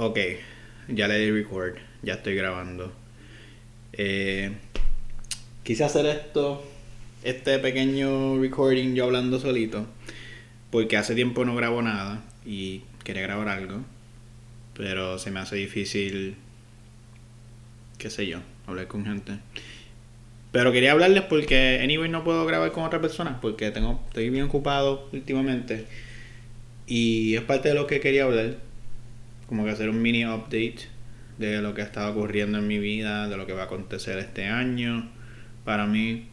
Ok, ya le di record, ya estoy grabando. Eh, quise hacer esto, este pequeño recording yo hablando solito, porque hace tiempo no grabo nada y quería grabar algo, pero se me hace difícil, qué sé yo, hablar con gente. Pero quería hablarles porque, anyway, no puedo grabar con otras personas porque tengo, estoy bien ocupado últimamente. Y es parte de lo que quería hablar. Como que hacer un mini update de lo que ha estado ocurriendo en mi vida, de lo que va a acontecer este año para mí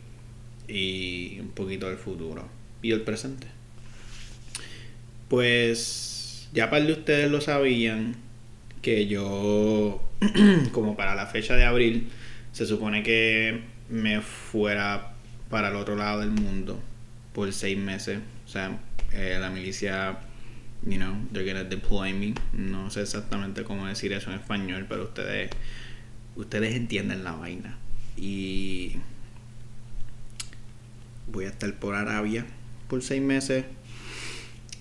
y un poquito del futuro y el presente. Pues ya par de ustedes lo sabían que yo, como para la fecha de abril, se supone que me fuera para el otro lado del mundo por seis meses. O sea, eh, la milicia, you know, they're gonna deploy me. No sé exactamente cómo decir eso en español, pero ustedes, ustedes entienden la vaina. Y voy a estar por Arabia por seis meses.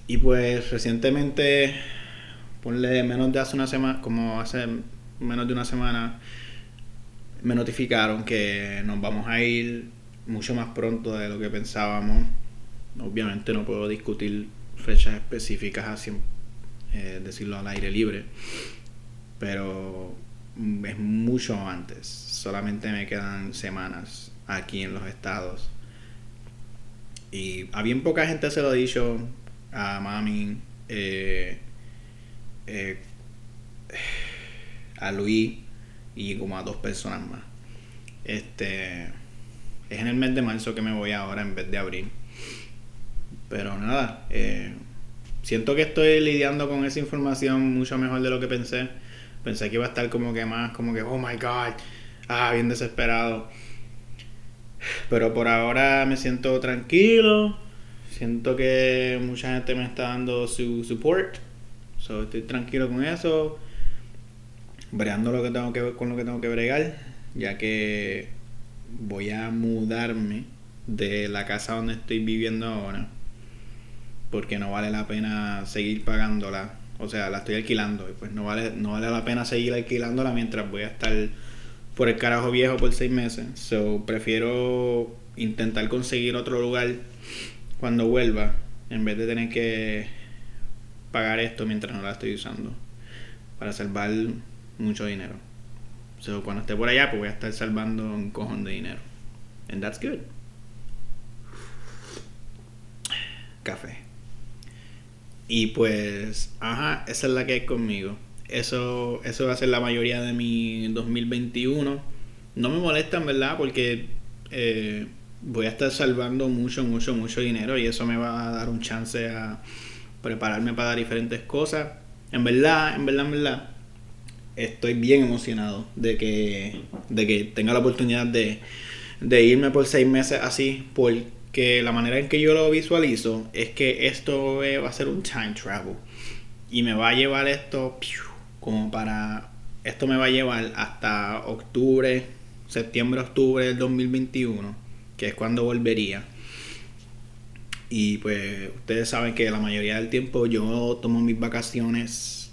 Y pues recientemente, ponle menos de hace una semana, como hace menos de una semana, me notificaron que nos vamos a ir mucho más pronto de lo que pensábamos. Obviamente no puedo discutir fechas específicas así, eh, decirlo al aire libre, pero es mucho antes. Solamente me quedan semanas aquí en los estados. Y a bien poca gente se lo ha dicho a mami, eh, eh, a Luis y como a dos personas más. Este es en el mes de marzo que me voy ahora en vez de abril. Pero nada, eh, siento que estoy lidiando con esa información mucho mejor de lo que pensé. Pensé que iba a estar como que más, como que, oh my god, ah, bien desesperado. Pero por ahora me siento tranquilo. Siento que mucha gente me está dando su support. So, estoy tranquilo con eso breando lo que tengo que con lo que tengo que bregar, ya que voy a mudarme de la casa donde estoy viviendo ahora, porque no vale la pena seguir pagándola, o sea, la estoy alquilando y pues no vale no vale la pena seguir alquilándola mientras voy a estar por el carajo viejo por seis meses. So, prefiero intentar conseguir otro lugar cuando vuelva en vez de tener que pagar esto mientras no la estoy usando para salvar mucho dinero. So, cuando esté por allá, pues voy a estar salvando un cojón de dinero. And that's good. Café. Y pues, ajá, esa es la que hay conmigo. Eso, eso va a ser la mayoría de mi 2021. No me molesta, en verdad, porque eh, voy a estar salvando mucho, mucho, mucho dinero y eso me va a dar un chance a prepararme para diferentes cosas. En verdad, en verdad, en verdad, estoy bien emocionado de que, de que tenga la oportunidad de, irme por seis meses así, porque la manera en que yo lo visualizo es que esto va a ser un time travel y me va a llevar esto como para esto me va a llevar hasta octubre, septiembre, octubre del 2021, que es cuando volvería. Y pues ustedes saben que la mayoría del tiempo yo tomo mis vacaciones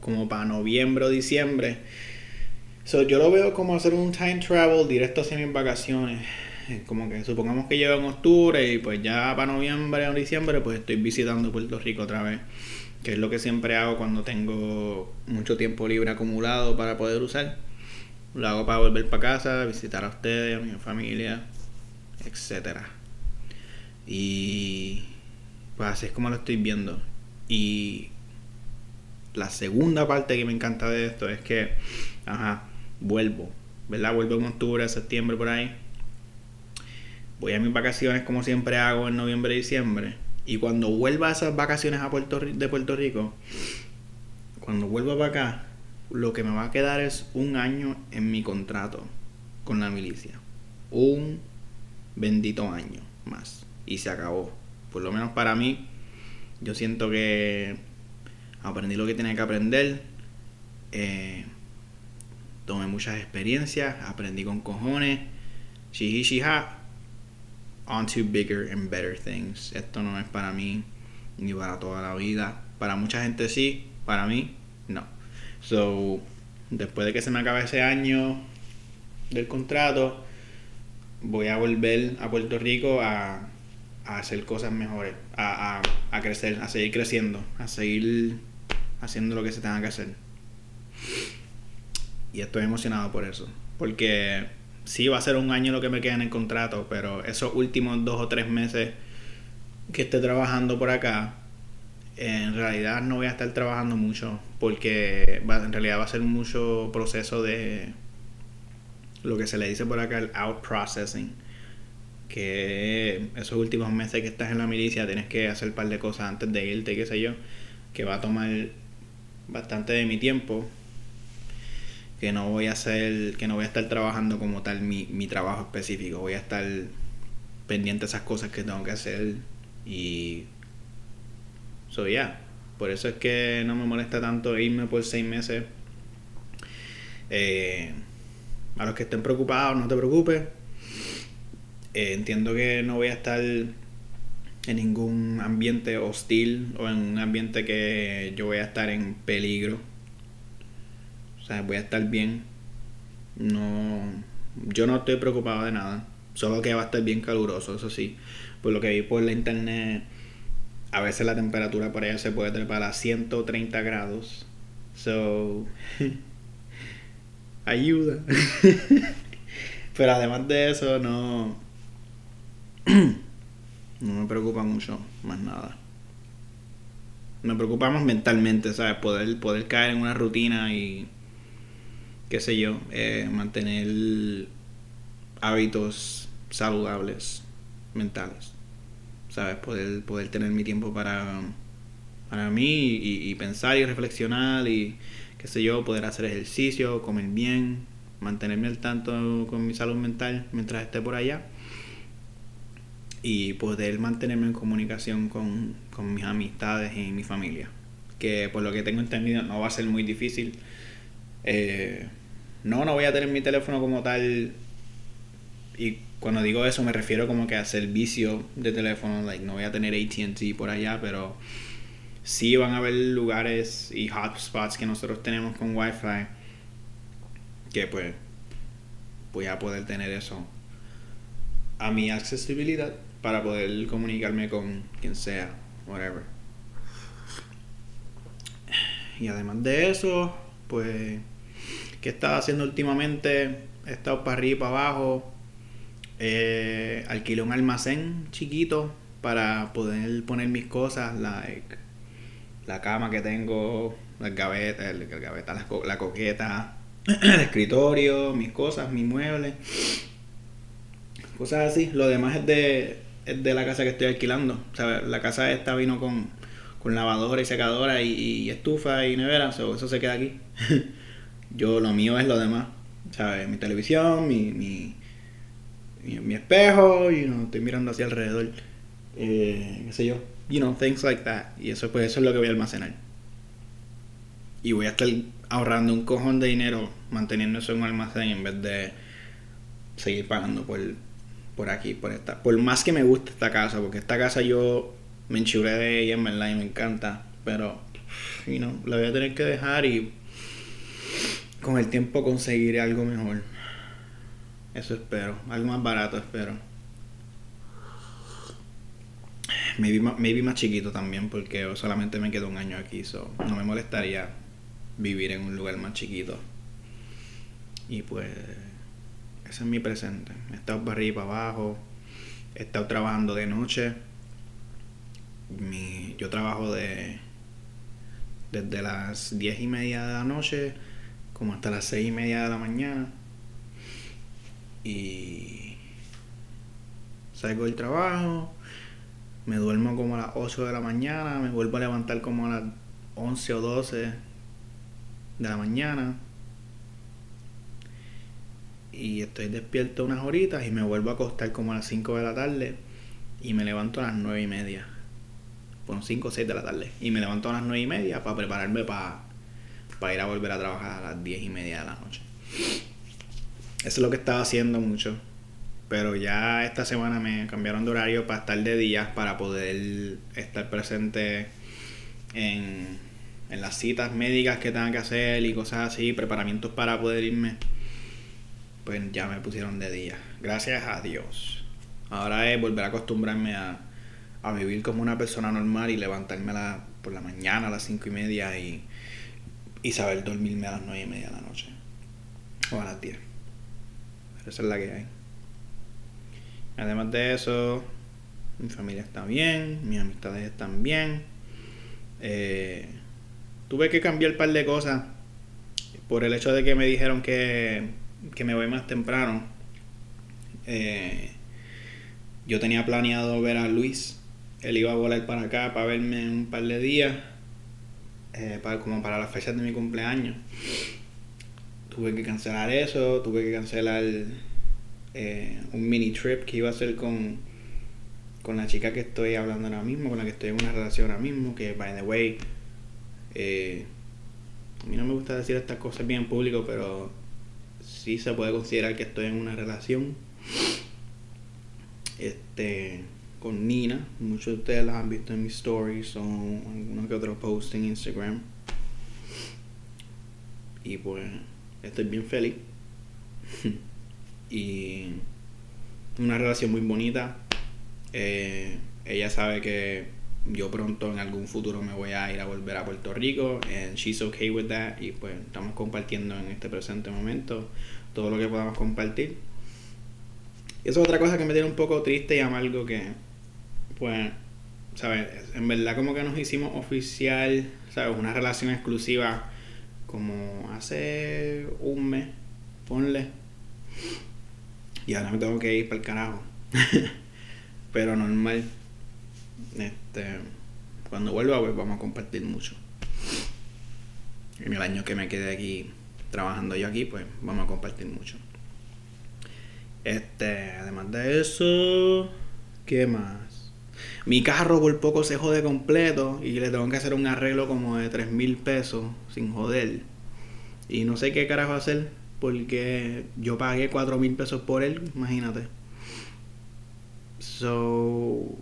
como para noviembre o diciembre. So, yo lo veo como hacer un time travel directo hacia mis vacaciones. Como que supongamos que llego en octubre y pues ya para noviembre o diciembre pues estoy visitando Puerto Rico otra vez. Que es lo que siempre hago cuando tengo mucho tiempo libre acumulado para poder usar. Lo hago para volver para casa, visitar a ustedes, a mi familia, etc. Y pues así es como lo estoy viendo. Y la segunda parte que me encanta de esto es que, ajá, vuelvo, ¿verdad? Vuelvo en octubre, septiembre, por ahí. Voy a mis vacaciones como siempre hago en noviembre y diciembre. Y cuando vuelva a esas vacaciones a Puerto, de Puerto Rico, cuando vuelva para acá, lo que me va a quedar es un año en mi contrato con la milicia. Un bendito año más. Y se acabó. Por lo menos para mí, yo siento que aprendí lo que tenía que aprender, eh, tomé muchas experiencias, aprendí con cojones, shiha, on to bigger and better things. Esto no es para mí ni para toda la vida. Para mucha gente sí, para mí no. So, después de que se me acabe ese año del contrato, voy a volver a Puerto Rico a, a hacer cosas mejores, a, a, a crecer, a seguir creciendo, a seguir haciendo lo que se tenga que hacer. Y estoy emocionado por eso. Porque sí va a ser un año lo que me queda en el contrato, pero esos últimos dos o tres meses que esté trabajando por acá, en realidad no voy a estar trabajando mucho porque en realidad va a ser mucho proceso de lo que se le dice por acá el out processing que esos últimos meses que estás en la milicia tienes que hacer un par de cosas antes de irte, qué sé yo, que va a tomar bastante de mi tiempo que no voy a hacer, que no voy a estar trabajando como tal mi, mi trabajo específico, voy a estar pendiente de esas cosas que tengo que hacer y so ya por eso es que no me molesta tanto irme por seis meses eh, a los que estén preocupados no te preocupes. Eh, entiendo que no voy a estar en ningún ambiente hostil o en un ambiente que yo voy a estar en peligro. Voy a estar bien. No, yo no estoy preocupado de nada. Solo que va a estar bien caluroso, eso sí. Por lo que vi por la internet, a veces la temperatura por allá se puede trepar a 130 grados. So, ayuda. Pero además de eso, no no me preocupa mucho más nada. Me preocupa más mentalmente, ¿sabes? Poder, poder caer en una rutina y, qué sé yo, eh, mantener hábitos saludables mentales. ¿Sabes? Poder, poder tener mi tiempo para, para mí y, pensar y reflexionar y, qué sé yo, poder hacer ejercicio, comer bien, mantenerme al tanto con mi salud mental mientras esté por allá y poder mantenerme en comunicación con, mis amistades y mi familia. Que por lo que tengo entendido no va a ser muy difícil. Eh, no, no voy a tener mi teléfono como tal. Y cuando digo eso me refiero como que a servicio de teléfono. Like, no voy a tener ATT por allá, pero sí van a haber lugares y hotspots que nosotros tenemos con Wi-Fi. Que pues voy a poder tener eso a mi accesibilidad para poder comunicarme con quien sea, whatever. Y además de eso, pues, ¿qué he estado haciendo últimamente? He estado para arriba y para abajo. Eh, alquilé un almacén chiquito para poder poner mis cosas, like la cama que tengo, las gavetas, el, gaveta, la, la coqueta, el escritorio, mis cosas, mis muebles, cosas así. Lo demás es de de la casa que estoy alquilando. La casa esta vino con, con lavadora y secadora y, estufa y nevera, eso se queda aquí. Yo lo mío es lo demás. ¿Sabes? Mi televisión, mi, mi, mi, espejo, y no estoy mirando hacia alrededor. Eh, qué sé yo. You know, things like that. Y eso pues eso es lo que voy a almacenar. Y voy a estar ahorrando un cojón de dinero manteniendo eso en un almacén en vez de seguir pagando por por aquí, por esta. Por más que me guste esta casa, porque esta casa yo me enchuré de ella, en verdad, y me encanta. Pero, you know, la voy a tener que dejar y con el tiempo conseguiré algo mejor. Eso espero. Algo más barato espero. Maybe, maybe más chiquito también, porque solamente me quedo un año aquí, so no me molestaría vivir en un lugar más chiquito. Y pues ese es mi presente. He estado para arriba y para abajo. He estado trabajando de noche. Mi, yo trabajo de desde las diez y media de la noche como hasta las seis y media de la mañana. Y salgo del trabajo, me duermo como a las 8 de la mañana, me vuelvo a levantar como a las 11 o 12 de la mañana y estoy despierto unas horitas y me vuelvo a acostar como a las 5 de la tarde y me levanto a las 9 y media. Bueno, 5 o 6 de la tarde. Y me levanto a las 9 y media para prepararme para, para ir a volver a trabajar a las 10 y media de la noche. Eso es lo que estaba haciendo mucho. Pero ya esta semana me cambiaron de horario para estar de días para poder estar presente en en las citas médicas que tengan que hacer y cosas así, preparamientos para poder irme, pues ya me pusieron de día. Gracias a Dios. Ahora es volver a acostumbrarme a, a vivir como una persona normal y levantarme por la mañana a las cinco y media y, y saber dormirme a las nueve y media de la noche. O a las 10. Pero esa es la que hay. Además de eso, mi familia está bien, mis amistades están bien. Eh, tuve que cambiar un par de cosas por el hecho de que me dijeron que, que me voy más temprano. Eh, yo tenía planeado ver a Luis. Él iba a volar para acá para verme un par de días. Eh, para, como para las fechas de mi cumpleaños. Tuve que cancelar eso. Tuve que cancelar un mini trip que iba a hacer con con la chica que estoy hablando ahora mismo, con la que estoy en una relación ahora mismo, que by the way, eh, a mí no me gusta decir estas cosas bien en público, pero sí se puede considerar que estoy en una relación. Este, con Nina, muchos de ustedes las han visto en mis stories o algunos que otros posts en Instagram. Y pues estoy bien feliz. y una relación muy bonita eh, ella sabe que yo pronto en algún futuro me voy a ir a volver a Puerto Rico and she's okay with that y pues estamos compartiendo en este presente momento todo lo que podamos compartir. Y eso es otra cosa que me tiene un poco triste y amargo que pues sabes, en verdad como que nos hicimos oficial, sabes, una relación exclusiva como hace un mes, ponle. Y ahora me tengo que ir para el carajo. Pero normal. Este, cuando vuelva, pues vamos a compartir mucho. En el año que me quede aquí trabajando yo aquí, pues vamos a compartir mucho. Este, además de eso, ¿qué más? Mi carro por poco se jode completo y le tengo que hacer un arreglo como de 3 mil pesos sin joder. Y no sé qué carajo hacer porque yo pagué 4 mil pesos por él, imagínate. So,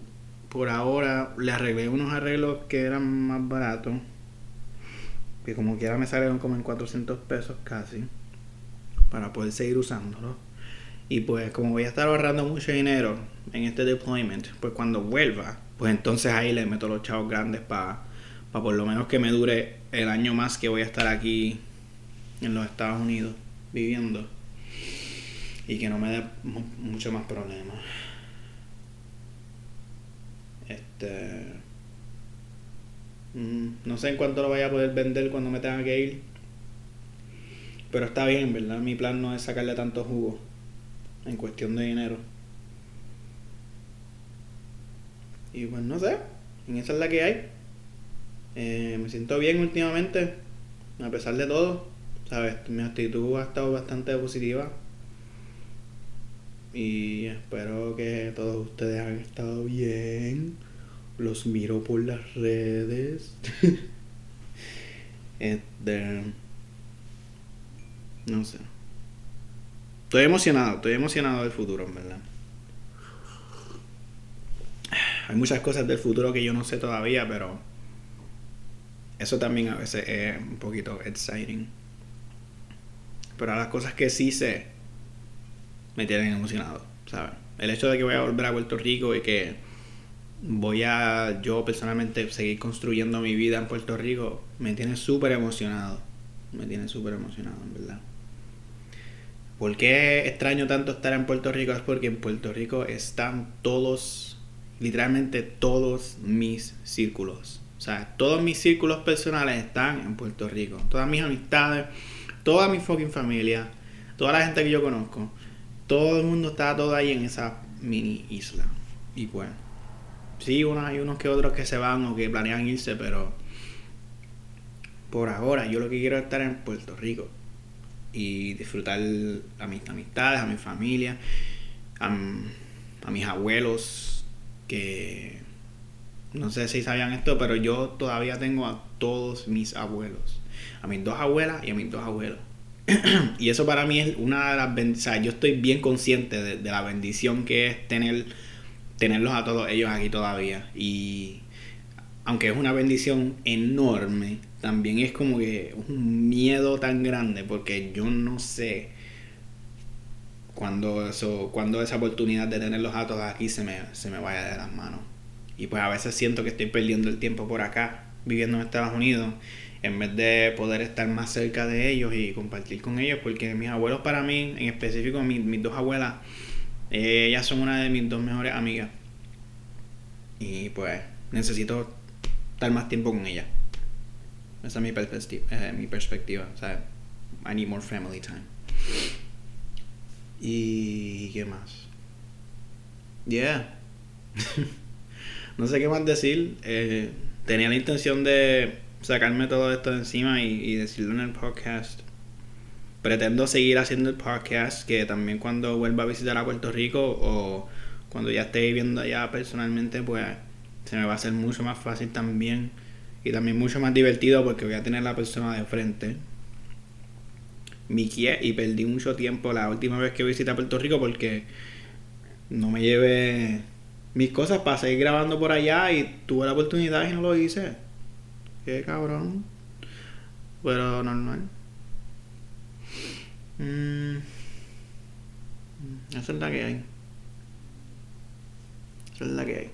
por ahora le arreglé unos arreglos que eran más baratos. Que como quiera me salieron como en 400 pesos casi. Para poder seguir usándolo. Y pues como voy a estar ahorrando mucho dinero en este deployment, pues cuando vuelva, pues entonces ahí le meto los chavos grandes para pa por lo menos que me dure el año más que voy a estar aquí en los Estados Unidos viviendo. Y que no me dé mucho más problemas. Este. Mm, no sé en cuánto lo vaya a poder vender cuando me tenga que ir. Pero está bien, ¿verdad? Mi plan no es sacarle tanto jugo en cuestión de dinero. Y pues no sé, en esa es la que hay. Eh, me siento bien últimamente, a pesar de todo. ¿Sabes? Mi actitud ha estado bastante positiva. Y espero que todos ustedes hayan estado bien los miro por las redes. este, no sé. Estoy emocionado, estoy emocionado del futuro, en verdad. Hay muchas cosas del futuro que yo no sé todavía, pero eso también a veces es un poquito exciting. Pero las cosas que sí sé me tienen emocionado, ¿sabes? El hecho de que voy a volver a Puerto Rico y que voy a yo personalmente seguir construyendo mi vida en Puerto Rico, me tiene súper emocionado. Me tiene súper emocionado, en verdad. ¿Por qué extraño tanto estar en Puerto Rico? Es porque en Puerto Rico están todos, literalmente todos mis círculos. O sea, todos mis círculos personales están en Puerto Rico. Todas mis amistades, toda mi fucking familia, toda la gente que yo conozco. Todo el mundo está todo ahí en esa mini isla. Y bueno Sí, unos, hay unos que otros que se van o que planean irse, pero por ahora yo lo que quiero es estar en Puerto Rico y disfrutar a mis amistades, a mi familia, a, mis abuelos, que no sé si sabían esto, pero yo todavía tengo a todos mis abuelos, a mis dos abuelas y a mis dos abuelos. y eso para mí es una de las bendiciones, o sea, yo estoy bien consciente de la bendición que es tener tenerlos a todos ellos aquí todavía. Y aunque es una bendición enorme, también es como que un miedo tan grande porque yo no sé cuando eso cuando esa oportunidad de tener los datos aquí se me, se me vaya de las manos. Y pues a veces siento que estoy perdiendo el tiempo por acá, viviendo en Estados Unidos, en vez de poder estar más cerca de ellos y compartir con ellos, porque mis abuelos para mí, en específico mis, dos abuelas, ellas son una de mis dos mejores amigas. Y pues necesito estar más tiempo con ellas. Esa es mi perspectiva. Eh, mi perspectiva. O sea, I need more family time. ¿Y qué más? Yeah. no sé qué más decir. Eh, tenía la intención de sacarme todo esto de encima y, decirlo en el podcast. Pretendo seguir haciendo el podcast, que también cuando vuelva a visitar a Puerto Rico o cuando ya esté viviendo allá personalmente, pues se me va a hacer mucho más fácil también y también mucho más divertido porque voy a tener la persona de frente. Mickey y perdí mucho tiempo la última vez que visité a Puerto Rico porque no me llevé mis cosas para seguir grabando por allá y tuve la oportunidad y no lo hice. Qué cabrón. Pero normal. Mm. Esa es la que hay. Esa es la que hay.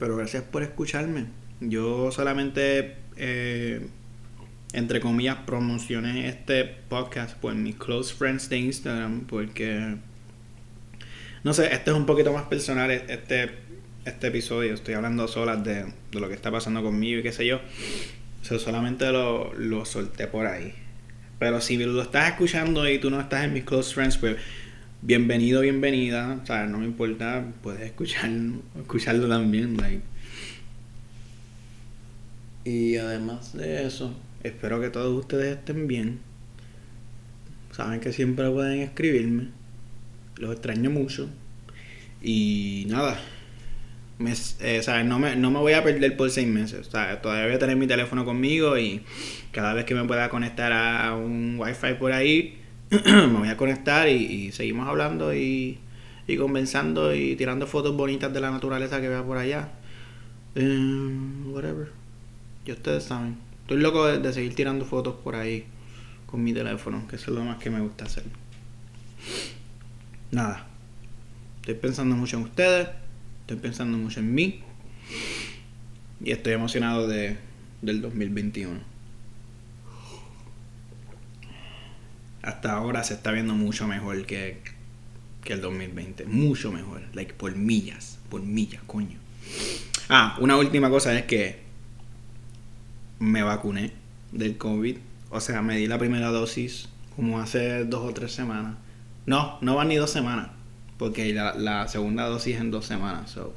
Pero gracias por escucharme. Yo solamente, eh, entre comillas, promocioné este podcast por mis close friends de Instagram porque, no sé, este es un poquito más personal, este, este episodio. Estoy hablando solas de, lo que está pasando conmigo y qué sé yo. O solamente lo, lo solté por ahí. Pero si lo estás escuchando y tú no estás en mis close friends, pues bienvenido, bienvenida. O sea, no me importa, puedes escuchar, escucharlo también. Like. Y además de eso, espero que todos ustedes estén bien. Saben que siempre pueden escribirme. Los extraño mucho. Y nada. Me, eh, No, me, no me voy a perder por seis meses. Sea, todavía voy a tener mi teléfono conmigo y cada vez que me pueda conectar a un wifi por ahí, me voy a conectar y, seguimos hablando y, y, conversando y tirando fotos bonitas de la naturaleza que vea por allá. Eh, whatever. Ya ustedes saben. Estoy loco de, seguir tirando fotos por ahí con mi teléfono, que eso es lo más que me gusta hacer. Nada. Estoy pensando mucho en ustedes. Estoy pensando mucho en mí. Y estoy emocionado de, del 2021. Hasta ahora se está viendo mucho mejor que, que el 2020. Mucho mejor. Like, por millas. Por millas, coño. Ah, una última cosa es que me vacuné del COVID. O sea, me di la primera dosis como hace dos o tres semanas. No, no van ni dos semanas. Porque la, segunda dosis en dos semanas. So.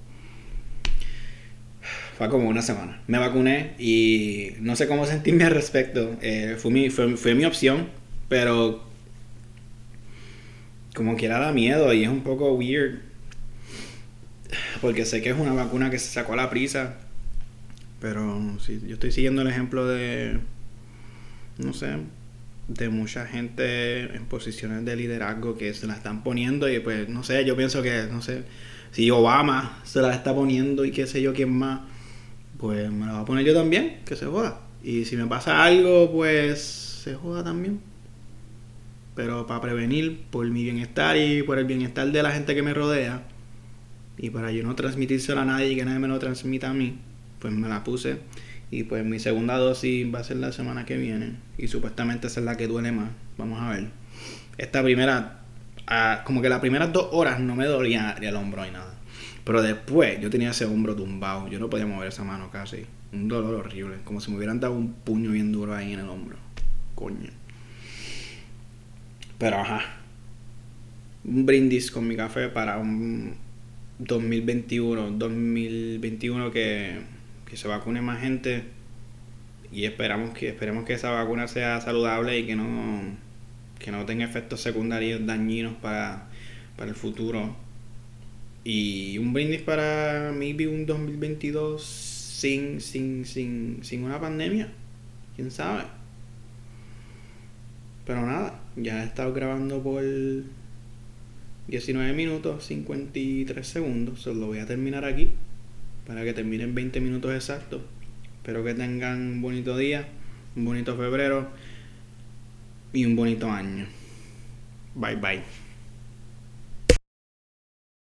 Fue como una semana. Me vacuné y no sé cómo sentirme al respecto. Eh, fue, mi, fue, fue mi opción pero como quiera da miedo y es un poco weird. Porque sé que es una vacuna que se sacó a la prisa. Pero sí, yo estoy siguiendo el ejemplo de, no sé, de mucha gente en posiciones de liderazgo que se la están poniendo y pues, no sé, yo pienso que, no sé, si Obama se la está poniendo y qué sé yo quién más, pues me la va a poner yo también, que se joda. Y si me pasa algo, pues se joda también pero para prevenir por mi bienestar y por el bienestar de la gente que me rodea y para yo no transmitírselo a nadie y que nadie me lo transmita a mí, pues me la puse. Y pues mi segunda dosis va a ser la semana que viene y supuestamente esa es la que duele más, vamos a ver. Esta primera, ah, como que las primeras dos horas no me dolía el hombro y nada, pero después yo tenía ese hombro tumbado, yo no podía mover esa mano casi, un dolor horrible, como si me hubieran dado un puño bien duro ahí en el hombro, coño. Pero ajá. Un brindis con mi café para un 2021, 2021 que, que se vacune más gente y esperamos que esperemos que esa vacuna sea saludable y que no que no tenga efectos secundarios dañinos para, para el futuro. Y un brindis para maybe un 2022 sin, sin, sin, sin una pandemia. ¿Quién sabe? Pero nada, ya he estado grabando por 19 minutos 53 segundos. Solo lo voy a terminar aquí. para que terminen 20 minutos exactos. Espero que tengan un bonito día, un bonito febrero y un bonito año. Bye bye.